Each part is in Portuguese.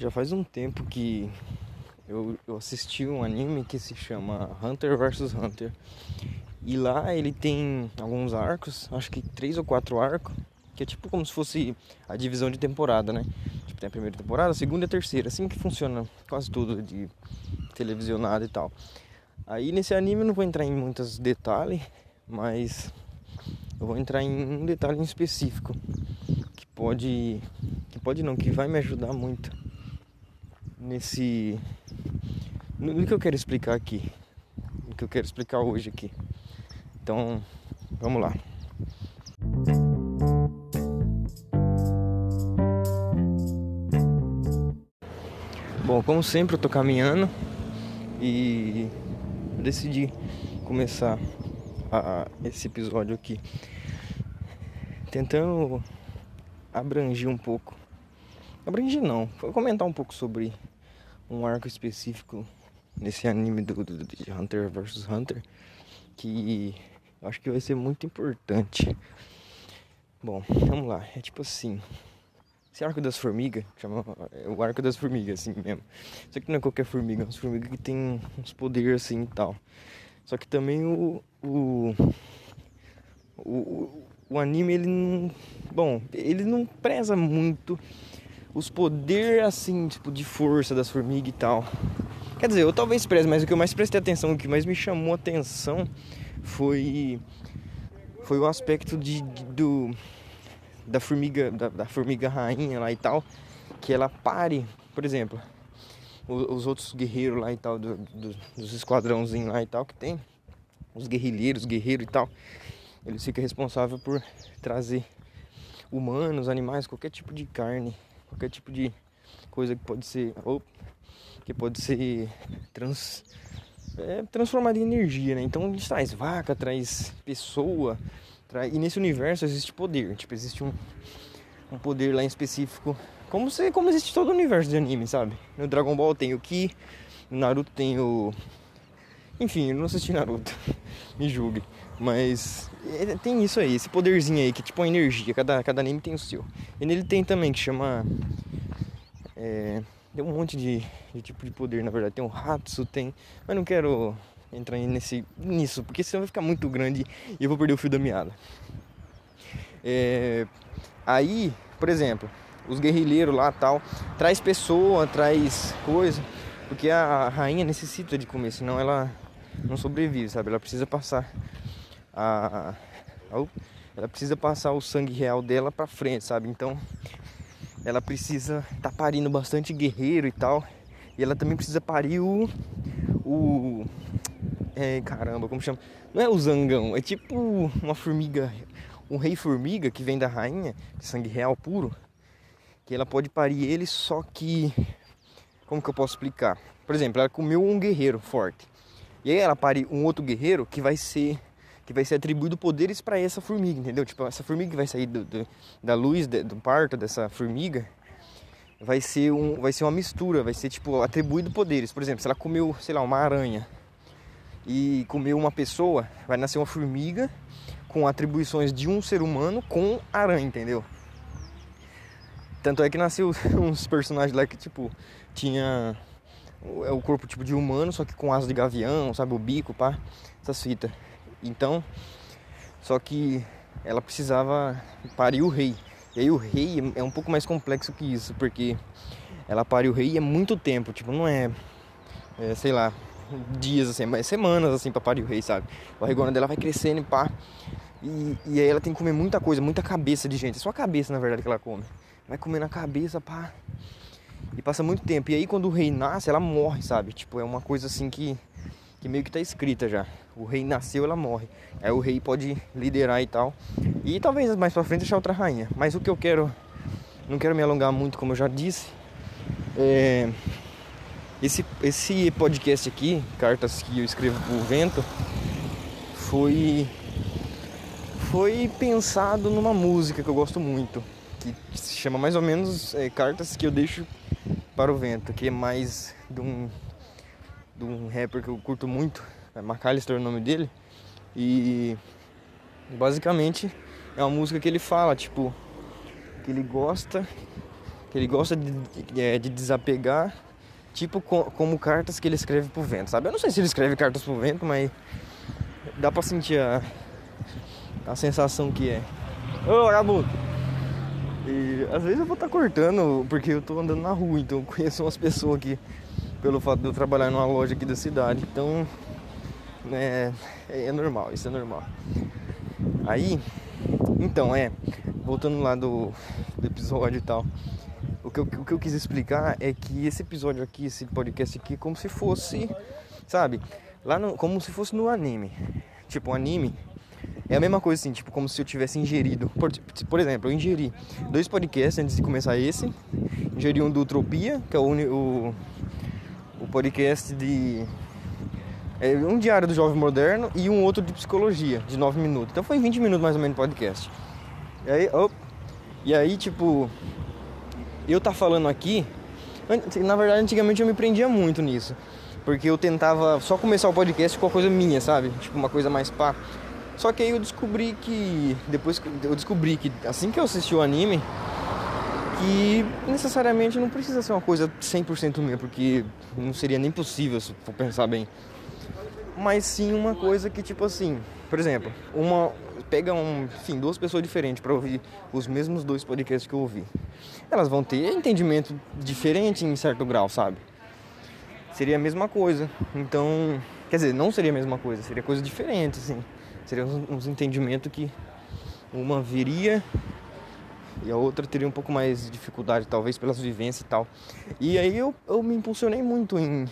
Já faz um tempo que eu, eu assisti um anime que se chama Hunter vs Hunter. E lá ele tem alguns arcos, acho que três ou quatro arcos, que é tipo como se fosse a divisão de temporada, né? Tipo, tem a primeira temporada, a segunda e a terceira, assim que funciona quase tudo de televisionado e tal. Aí nesse anime eu não vou entrar em muitos detalhes, mas eu vou entrar em um detalhe em específico que pode que pode não, que vai me ajudar muito nesse no que eu quero explicar aqui, no que eu quero explicar hoje aqui. Então, vamos lá. Bom, como sempre eu tô caminhando e decidi começar a, esse episódio aqui tentando abranger um pouco. Abranger não, vou comentar um pouco sobre um arco específico nesse anime do, do, de Hunter vs Hunter que eu acho que vai ser muito importante. Bom, vamos lá. É tipo assim. Esse arco das formigas, chama é o arco das formigas, assim mesmo. Só que não é qualquer formiga, é umas formigas que tem uns poderes assim e tal. Só que também o. O, o, o anime, ele não. Bom, ele não preza muito os poderes assim, tipo, de força das formigas e tal. Quer dizer, eu talvez preze, mas o que eu mais prestei atenção, o que mais me chamou atenção foi foi o aspecto de, de do da formiga da, da, formiga rainha lá e tal que ela pare por exemplo os, os outros guerreiros lá e tal do, do, dos esquadrãozinhos lá e tal que tem os guerrilheiros guerreiros e tal eles ficam responsáveis por trazer humanos animais qualquer tipo de carne qualquer tipo de coisa que pode ser ou que pode ser trans é transformada em energia, né? Então a gente traz vaca, traz pessoa, traz... e nesse universo existe poder, tipo, existe um, um poder lá em específico, como, se, como existe todo o universo de anime, sabe? No Dragon Ball tem o Ki, no Naruto tem o... Enfim, eu não assisti Naruto, me julgue. Mas é, tem isso aí, esse poderzinho aí, que é tipo uma energia, cada, cada anime tem o seu. E nele tem também, que chama... É, tem um monte de, de, tipo de poder, na verdade. Tem um Hatsu, tem. Mas não quero entrar nesse, nisso, porque senão vai ficar muito grande e eu vou perder o fio da meada. É, aí, por exemplo, os guerrilheiros lá tal, traz pessoa, traz coisa, porque a rainha necessita de comer, senão ela não sobrevive, sabe? Ela precisa passar a, a ela precisa passar o sangue real dela para frente, sabe? Então, ela precisa tá parindo bastante guerreiro e tal. E ela também precisa parir o. O. É, caramba, como chama? Não é o zangão, é tipo uma formiga. Um rei formiga que vem da rainha, sangue real puro. Que ela pode parir ele, só que. Como que eu posso explicar? Por exemplo, ela comeu um guerreiro forte. E aí ela pare um outro guerreiro que vai ser que vai ser atribuído poderes para essa formiga, entendeu? Tipo, essa formiga que vai sair do, do, da luz de, do parto dessa formiga vai ser, um, vai ser uma mistura, vai ser tipo atribuído poderes. Por exemplo, se ela comeu, sei lá, uma aranha e comeu uma pessoa, vai nascer uma formiga com atribuições de um ser humano com aranha, entendeu? Tanto é que nasceu uns personagens lá que tipo tinha é o corpo tipo de humano, só que com asas de gavião, sabe, o bico, pá, essas fitas. Então, só que ela precisava parir o rei. E aí o rei é um pouco mais complexo que isso, porque ela pariu o rei é muito tempo, tipo, não é, é sei lá, dias assim, mas semanas assim para parir o rei, sabe? A barrigona dela vai crescendo e pá. E, e aí ela tem que comer muita coisa, muita cabeça de gente. É só a cabeça, na verdade, que ela come. Vai comendo a cabeça, pá. E passa muito tempo. E aí quando o rei nasce, ela morre, sabe? Tipo, é uma coisa assim que que meio que tá escrita já. O rei nasceu, ela morre. Aí o rei pode liderar e tal. E talvez mais pra frente achar outra rainha. Mas o que eu quero, não quero me alongar muito, como eu já disse. É, esse, esse podcast aqui, Cartas que eu escrevo pro vento, foi foi pensado numa música que eu gosto muito, que se chama mais ou menos é, Cartas que eu deixo para o vento, que é mais de um de um rapper que eu curto muito, é McAllister o nome dele. E basicamente é uma música que ele fala, tipo, que ele gosta que ele gosta de, de, é, de desapegar, tipo co como cartas que ele escreve pro vento, sabe? Eu não sei se ele escreve cartas pro vento, mas dá pra sentir a, a sensação que é. Ô, vagabundo! E às vezes eu vou estar tá cortando porque eu tô andando na rua, então eu conheço umas pessoas aqui pelo fato de eu trabalhar numa loja aqui da cidade. Então é, é normal, isso é normal. Aí, então é, voltando lá do, do episódio e tal. O que, eu, o que eu quis explicar é que esse episódio aqui, esse podcast aqui, é como se fosse, sabe, lá no, como se fosse no anime. Tipo, um anime é a mesma coisa assim, tipo, como se eu tivesse ingerido. Por, por exemplo, eu ingeri dois podcasts antes de começar esse. Ingeri um do Utopia, que é o, o podcast de. É um diário do Jovem Moderno e um outro de psicologia, de 9 minutos. Então foi 20 minutos mais ou menos de podcast. E aí, op, e aí tipo, eu tá falando aqui, na verdade antigamente eu me prendia muito nisso. Porque eu tentava só começar o podcast com uma coisa minha, sabe? Tipo uma coisa mais pá. Só que aí eu descobri que. Depois eu descobri que assim que eu assisti o anime, que necessariamente não precisa ser uma coisa 100% minha, porque não seria nem possível se for pensar bem. Mas sim uma coisa que, tipo assim, por exemplo, uma, pega um, enfim, duas pessoas diferentes para ouvir os mesmos dois podcasts que eu ouvi. Elas vão ter entendimento diferente em certo grau, sabe? Seria a mesma coisa. Então, quer dizer, não seria a mesma coisa, seria coisa diferente, assim. Seria uns, uns entendimentos que uma viria e a outra teria um pouco mais de dificuldade, talvez pelas vivências e tal. E aí eu, eu me impulsionei muito em,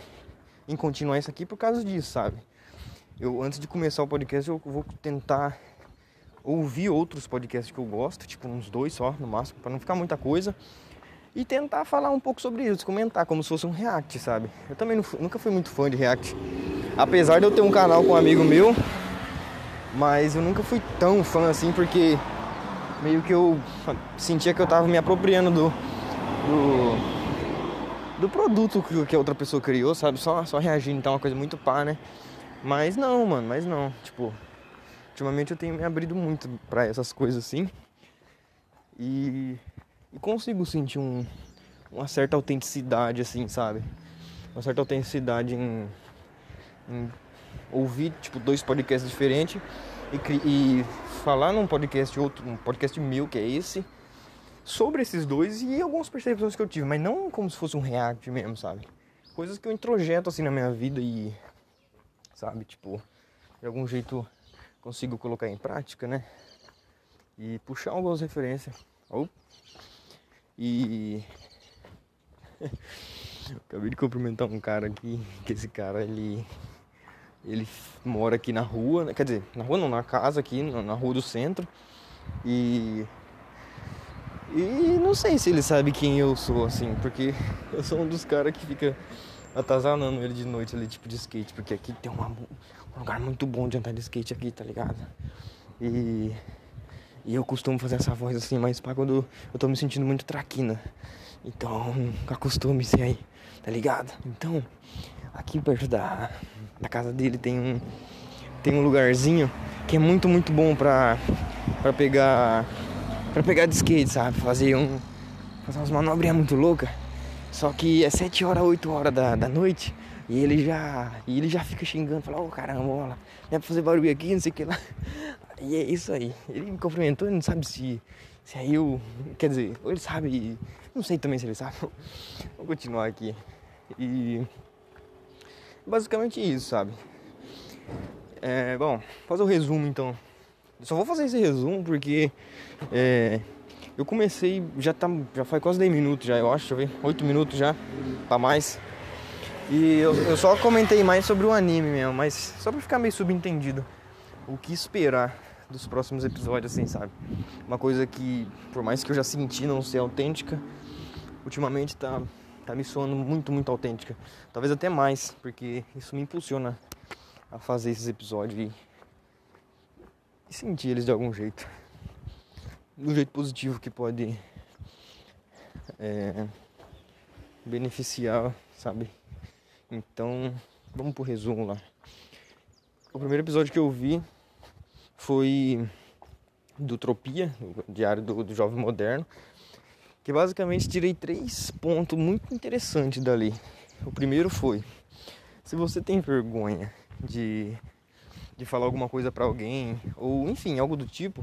em continuar isso aqui por causa disso, sabe? Eu, antes de começar o podcast, eu vou tentar ouvir outros podcasts que eu gosto, tipo uns dois só no máximo, para não ficar muita coisa. E tentar falar um pouco sobre isso, comentar como se fosse um react, sabe? Eu também não, nunca fui muito fã de react. Apesar de eu ter um canal com um amigo meu, mas eu nunca fui tão fã assim porque meio que eu sentia que eu tava me apropriando do do, do produto que, a outra pessoa criou, sabe? Só, só reagindo, então é uma coisa muito pá, né? Mas não, mano, mas não. Tipo, ultimamente eu tenho me abrido muito para essas coisas assim. E, e consigo sentir um, uma certa autenticidade, assim, sabe? Uma certa autenticidade em, em ouvir, tipo, dois podcasts diferentes e, e falar num podcast outro, um podcast meu, que é esse, sobre esses dois e algumas percepções que eu tive, mas não como se fosse um react mesmo, sabe? Coisas que eu introjeto assim na minha vida e, sabe, tipo, de algum jeito consigo colocar em prática, né? E puxar algumas referências. Oh. E acabei de cumprimentar um cara aqui, que esse cara ele ele mora aqui na rua, quer dizer, na rua não, na casa aqui, na rua do centro. E e não sei se ele sabe quem eu sou, assim, porque eu sou um dos caras que fica atazanando ele de noite ali, tipo de skate, porque aqui tem uma, um lugar muito bom de andar de skate aqui, tá ligado? E, e eu costumo fazer essa voz assim, mas para quando eu tô me sentindo muito traquina. Então, acostume-se aí, tá ligado? Então, aqui perto da, da casa dele tem um, tem um lugarzinho que é muito, muito bom pra, pra pegar pra pegar de skate, sabe? Fazer um fazer umas manobrinhas muito loucas. Só que é 7 horas, 8 horas da, da noite e ele já. E ele já fica xingando, fala, ô oh, caramba, olha, não é pra fazer barulho aqui, não sei o que lá. E é isso aí. Ele me cumprimentou, ele não sabe se. Se aí eu. Quer dizer, ou ele sabe. Não sei também se ele sabe. Vou continuar aqui. E. Basicamente isso, sabe? É, bom, fazer o resumo então. Só vou fazer esse resumo porque. É, eu comecei, já tá, já faz quase 10 minutos já, eu acho, deixa eu ver, 8 minutos já, pra mais. E eu, eu só comentei mais sobre o anime mesmo, mas só pra ficar meio subentendido. O que esperar dos próximos episódios, assim, sabe? Uma coisa que, por mais que eu já senti não ser autêntica, ultimamente tá, tá me soando muito, muito autêntica. Talvez até mais, porque isso me impulsiona a fazer esses episódios e, sentir eles de algum jeito. Do jeito positivo que pode é, beneficiar, sabe? Então, vamos pro resumo lá. O primeiro episódio que eu vi foi do Tropia, diário do, do Jovem Moderno, Que basicamente tirei três pontos muito interessantes dali. O primeiro foi: se você tem vergonha de, de falar alguma coisa para alguém, ou enfim, algo do tipo,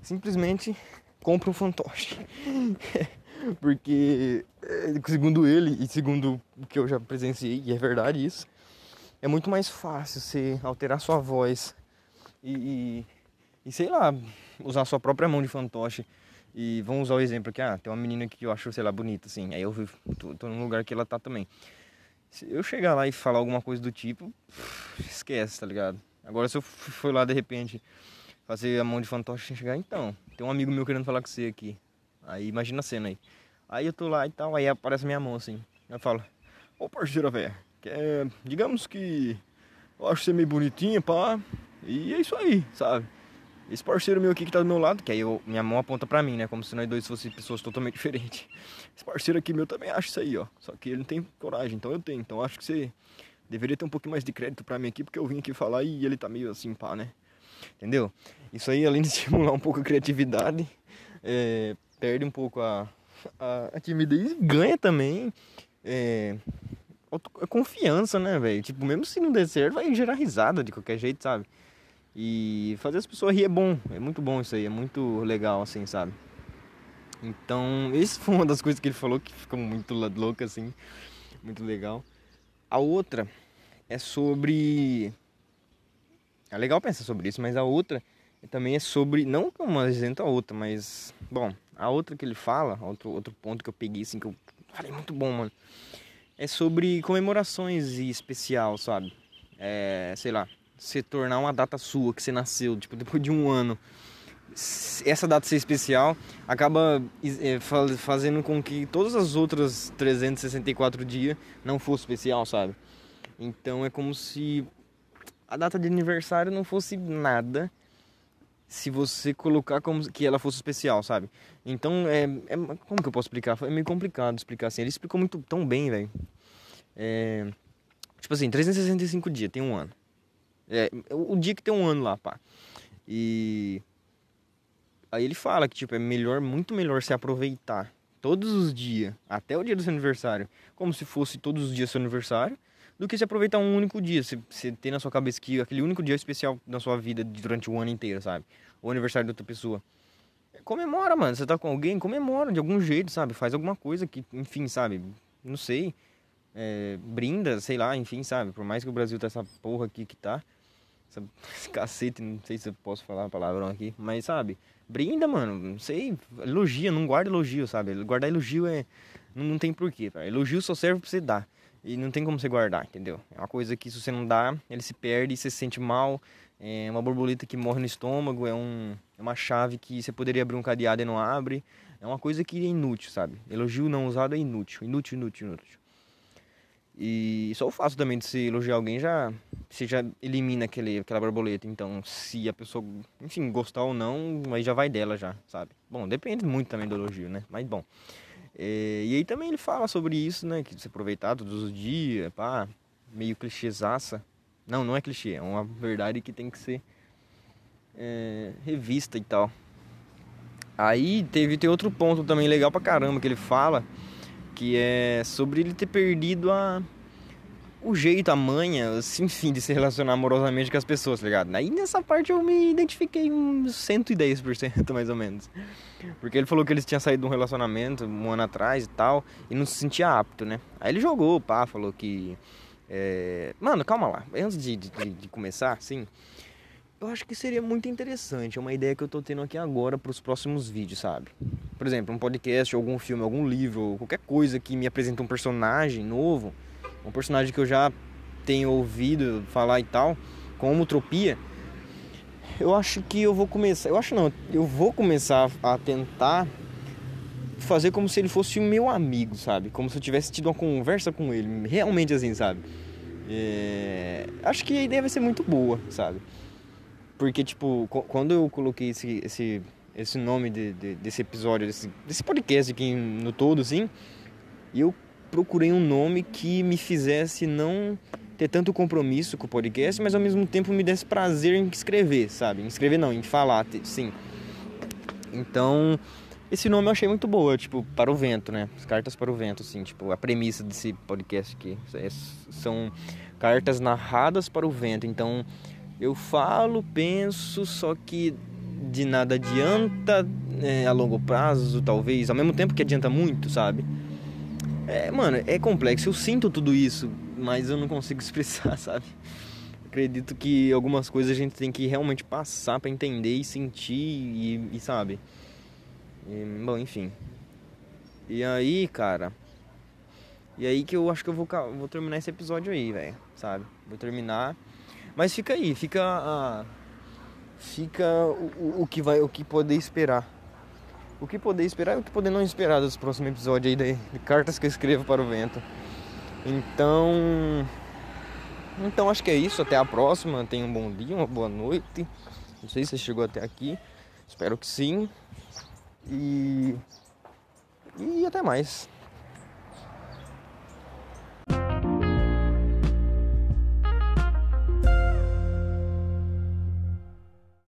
simplesmente compra um fantoche. Porque, eh, segundo ele, e segundo o que eu já presenciei, e é verdade isso, é muito mais fácil você alterar sua voz e, e, e sei lá, usar sua própria mão de fantoche. E vamos usar o exemplo aqui, ah, tem uma menina que eu acho, sei lá, bonita, assim. Aí eu tô, tô num lugar que ela tá também. Se eu chegar lá e falar alguma coisa do tipo, esquece, tá ligado? Agora se eu for lá de repente fazer a mão de fantoche sem chegar, então, tem um amigo meu querendo falar com você aqui. Aí imagina a cena aí. Aí eu tô lá e tal, aí aparece minha mão assim. Eu falo, ô parceira, velho, é, digamos que eu acho você meio bonitinha, pá. E é isso aí, sabe? Esse parceiro meu aqui que tá do meu lado, que aí eu, minha mão aponta pra mim, né? Como se nós dois fossem pessoas totalmente diferentes. Esse parceiro aqui meu também acha isso aí, ó. Só que ele não tem coragem, então eu tenho. Então acho que você deveria ter um pouquinho mais de crédito pra mim aqui, porque eu vim aqui falar e ele tá meio assim, pá, né? Entendeu? Isso aí, além de estimular um pouco a criatividade, é, perde um pouco a, a, a timidez e ganha também é, confiança, né, velho? Tipo, mesmo se não der certo, vai gerar risada de qualquer jeito, sabe? E fazer as pessoas rir é bom, é muito bom isso aí, é muito legal, assim, sabe? Então, isso foi uma das coisas que ele falou que ficou muito louca, assim, muito legal. A outra é sobre. É legal pensar sobre isso, mas a outra também é sobre. Não como isenta a outra, mas. Bom, a outra que ele fala, outro, outro ponto que eu peguei, assim, que eu falei muito bom, mano. É sobre comemorações e especial, sabe? É, sei lá, se tornar uma data sua, que você nasceu, tipo, depois de um ano, essa data ser especial, acaba é, fazendo com que todas as outras 364 dias não fosse especial, sabe? Então é como se a data de aniversário não fosse nada se você colocar como que ela fosse especial, sabe? Então é, é como que eu posso explicar? É meio complicado explicar assim. Ele explicou muito tão bem, velho. É, tipo assim, 365 dias, tem um ano. É, o dia que tem um ano lá, pá. E aí ele fala que tipo é melhor, muito melhor se aproveitar todos os dias, até o dia do seu aniversário, como se fosse todos os dias seu aniversário, do que se aproveitar um único dia. Você, ter na sua cabeça que aquele único dia é especial na sua vida durante o ano inteiro, sabe? O aniversário de outra pessoa. Comemora, mano. Você tá com alguém, comemora de algum jeito, sabe? Faz alguma coisa que, enfim, sabe? Não sei. É, brinda, sei lá, enfim, sabe? Por mais que o Brasil tá essa porra aqui que tá essa, esse cacete, não sei se eu posso falar palavrão aqui, mas sabe, brinda, mano, não sei, elogia, não guarda elogio, sabe? Guardar elogio é. Não, não tem porquê. Elogio só serve pra você dar. E não tem como você guardar, entendeu? É uma coisa que se você não dá, ele se perde, você se sente mal. É uma borboleta que morre no estômago, é, um, é uma chave que você poderia abrir um cadeado e não abre. É uma coisa que é inútil, sabe? Elogio não usado é inútil, inútil, inútil, inútil. E só o fato também de se elogiar alguém já você já elimina aquele, aquela borboleta. Então, se a pessoa, enfim, gostar ou não, aí já vai dela já, sabe? Bom, depende muito também do elogio, né? Mas bom. É, e aí também ele fala sobre isso, né? Que se aproveitar todos os dias, pá, meio clichêzaça. Não, não é clichê, é uma verdade que tem que ser é, revista e tal. Aí teve tem outro ponto também legal pra caramba que ele fala que é sobre ele ter perdido a o jeito, a manha, assim, enfim, de se relacionar amorosamente com as pessoas, tá ligado? Aí nessa parte eu me identifiquei uns 110% mais ou menos. Porque ele falou que eles tinham saído de um relacionamento um ano atrás e tal, e não se sentia apto, né? Aí ele jogou, pá, falou que. É... Mano, calma lá. Antes de, de, de começar, assim, eu acho que seria muito interessante. É uma ideia que eu tô tendo aqui agora para os próximos vídeos, sabe? Por exemplo, um podcast, algum filme, algum livro, qualquer coisa que me apresenta um personagem novo, um personagem que eu já tenho ouvido falar e tal, como Utopia. Eu acho que eu vou começar, eu acho não, eu vou começar a tentar fazer como se ele fosse o meu amigo, sabe? Como se eu tivesse tido uma conversa com ele, realmente assim, sabe? É... Acho que a ideia vai ser muito boa, sabe? Porque, tipo, quando eu coloquei esse, esse, esse nome de, de, desse episódio, desse, desse podcast aqui no todo, assim, eu procurei um nome que me fizesse não ter tanto compromisso com o podcast, mas ao mesmo tempo me desse prazer em escrever, sabe? Em escrever não, em falar, sim. Então, esse nome eu achei muito boa, tipo, para o vento, né? As cartas para o vento, assim, tipo, a premissa desse podcast aqui. É, são cartas narradas para o vento. Então, eu falo, penso, só que de nada adianta é, a longo prazo, talvez, ao mesmo tempo que adianta muito, sabe? É, mano, é complexo. Eu sinto tudo isso, mas eu não consigo expressar, sabe? Acredito que algumas coisas a gente tem que realmente passar para entender e sentir e, e sabe? E, bom, enfim. E aí, cara. E aí que eu acho que eu vou, vou terminar esse episódio aí, velho. Sabe? Vou terminar. Mas fica aí, fica a. Fica o, o, que vai, o que poder esperar. O que poder esperar e o que poder não esperar dos próximos episódios aí de, de cartas que eu escrevo para o vento. Então. Então acho que é isso. Até a próxima. Tenha um bom dia, uma boa noite. Não sei se você chegou até aqui. Espero que sim. E. E até mais.